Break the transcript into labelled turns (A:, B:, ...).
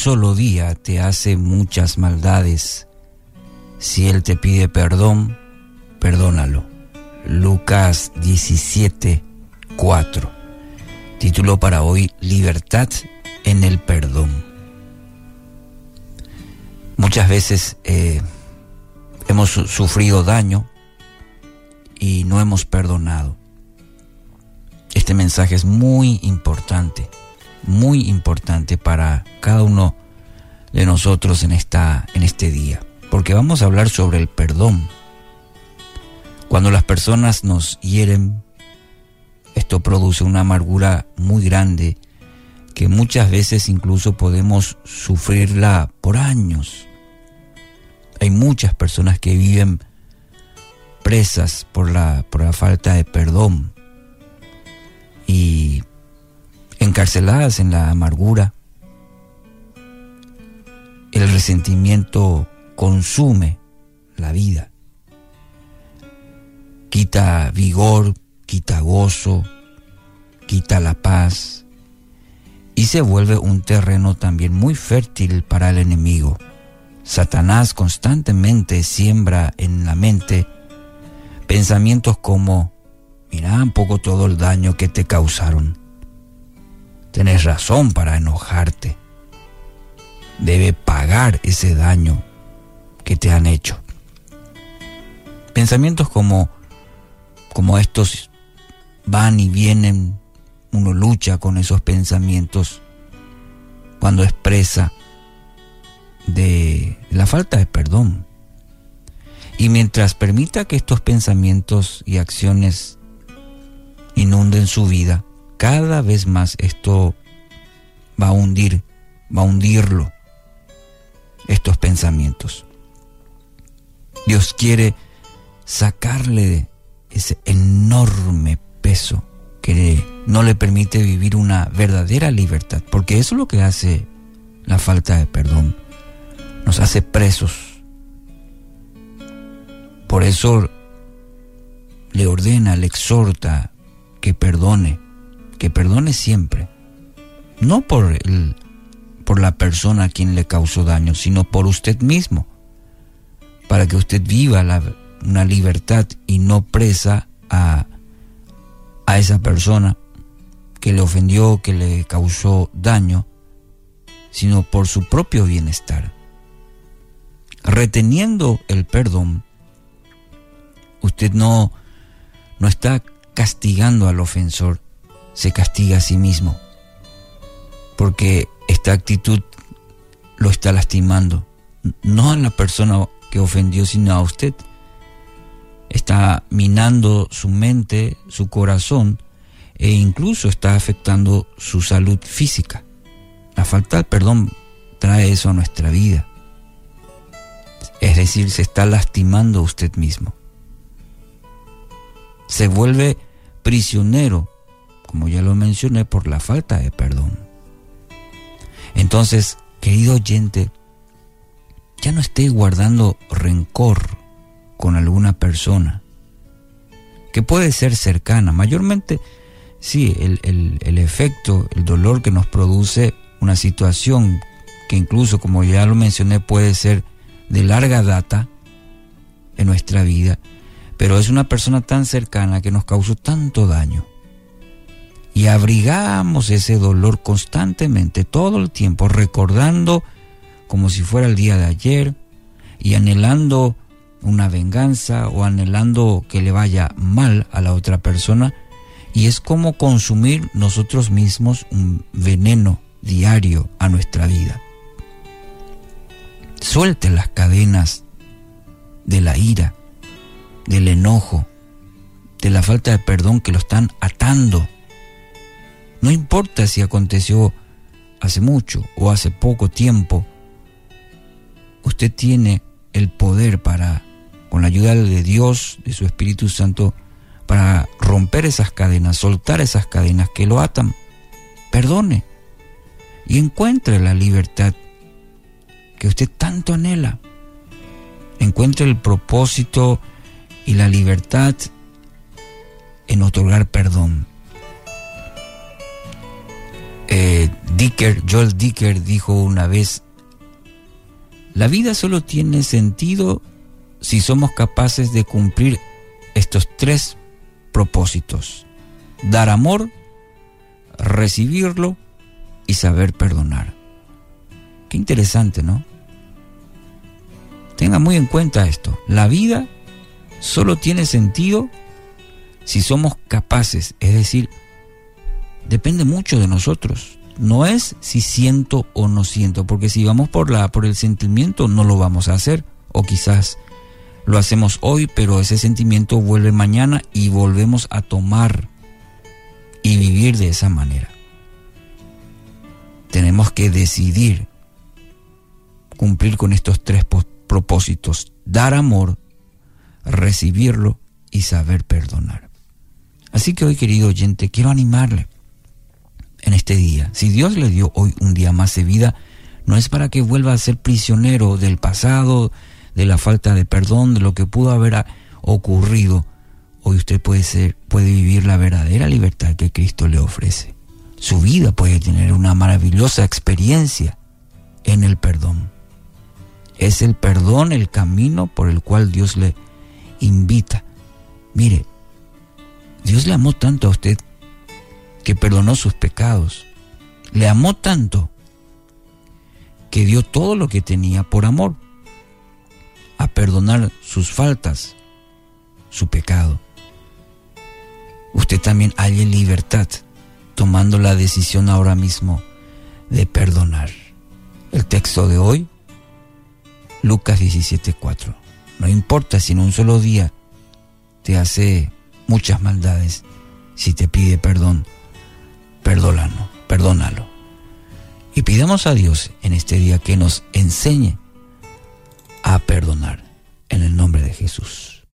A: solo día te hace muchas maldades, si Él te pide perdón, perdónalo. Lucas 17, 4. Título para hoy, Libertad en el perdón. Muchas veces eh, hemos sufrido daño y no hemos perdonado. Este mensaje es muy importante, muy importante para cada uno de nosotros en, esta, en este día, porque vamos a hablar sobre el perdón. Cuando las personas nos hieren, esto produce una amargura muy grande que muchas veces incluso podemos sufrirla por años. Hay muchas personas que viven presas por la, por la falta de perdón encarceladas en la amargura. El resentimiento consume la vida, quita vigor, quita gozo, quita la paz y se vuelve un terreno también muy fértil para el enemigo. Satanás constantemente siembra en la mente pensamientos como, mira un poco todo el daño que te causaron. Tienes razón para enojarte. Debe pagar ese daño que te han hecho. Pensamientos como, como estos van y vienen, uno lucha con esos pensamientos cuando expresa de la falta de perdón. Y mientras permita que estos pensamientos y acciones inunden su vida, cada vez más esto va a hundir, va a hundirlo, estos pensamientos. Dios quiere sacarle ese enorme peso que no le permite vivir una verdadera libertad, porque eso es lo que hace la falta de perdón, nos hace presos. Por eso le ordena, le exhorta que perdone, que perdone siempre, no por, el, por la persona a quien le causó daño, sino por usted mismo, para que usted viva la, una libertad y no presa a a esa persona que le ofendió, que le causó daño, sino por su propio bienestar. Reteniendo el perdón, usted no, no está castigando al ofensor, se castiga a sí mismo, porque esta actitud lo está lastimando, no a la persona que ofendió, sino a usted está minando su mente, su corazón e incluso está afectando su salud física. La falta de perdón trae eso a nuestra vida. Es decir, se está lastimando usted mismo. Se vuelve prisionero, como ya lo mencioné, por la falta de perdón. Entonces, querido oyente, ya no esté guardando rencor con alguna persona, que puede ser cercana, mayormente, sí, el, el, efecto, el dolor que nos produce una situación que incluso, como ya lo mencioné, puede ser de larga data en nuestra vida, pero es una persona tan cercana que nos causó tanto daño. Y abrigamos ese dolor constantemente, todo el tiempo, recordando como si fuera el día de ayer y anhelando una venganza o anhelando que le vaya mal a la otra persona y es como consumir nosotros mismos un veneno diario a nuestra vida. Suelte las cadenas de la ira, del enojo, de la falta de perdón que lo están atando. No importa si aconteció hace mucho o hace poco tiempo, usted tiene el poder para con la ayuda de Dios, de su Espíritu Santo, para romper esas cadenas, soltar esas cadenas que lo atan. Perdone y encuentre la libertad que usted tanto anhela. Encuentre el propósito y la libertad en otorgar perdón. Eh, Dicker, Joel Dicker dijo una vez, la vida solo tiene sentido si somos capaces de cumplir estos tres propósitos. Dar amor, recibirlo y saber perdonar. Qué interesante, ¿no? Tenga muy en cuenta esto. La vida solo tiene sentido si somos capaces, es decir, depende mucho de nosotros. No es si siento o no siento, porque si vamos por la por el sentimiento no lo vamos a hacer o quizás lo hacemos hoy, pero ese sentimiento vuelve mañana y volvemos a tomar y vivir de esa manera. Tenemos que decidir cumplir con estos tres propósitos, dar amor, recibirlo y saber perdonar. Así que hoy, querido oyente, quiero animarle en este día. Si Dios le dio hoy un día más de vida, no es para que vuelva a ser prisionero del pasado, de la falta de perdón, de lo que pudo haber ocurrido. Hoy usted puede ser, puede vivir la verdadera libertad que Cristo le ofrece. Su vida puede tener una maravillosa experiencia en el perdón. Es el perdón el camino por el cual Dios le invita. Mire, Dios le amó tanto a usted que perdonó sus pecados. Le amó tanto que dio todo lo que tenía por amor a perdonar sus faltas, su pecado. Usted también halle libertad tomando la decisión ahora mismo de perdonar. El texto de hoy, Lucas 17:4. No importa si en un solo día te hace muchas maldades, si te pide perdón, perdónalo, perdónalo. Y pidamos a Dios en este día que nos enseñe a perdonar en el nombre de Jesús.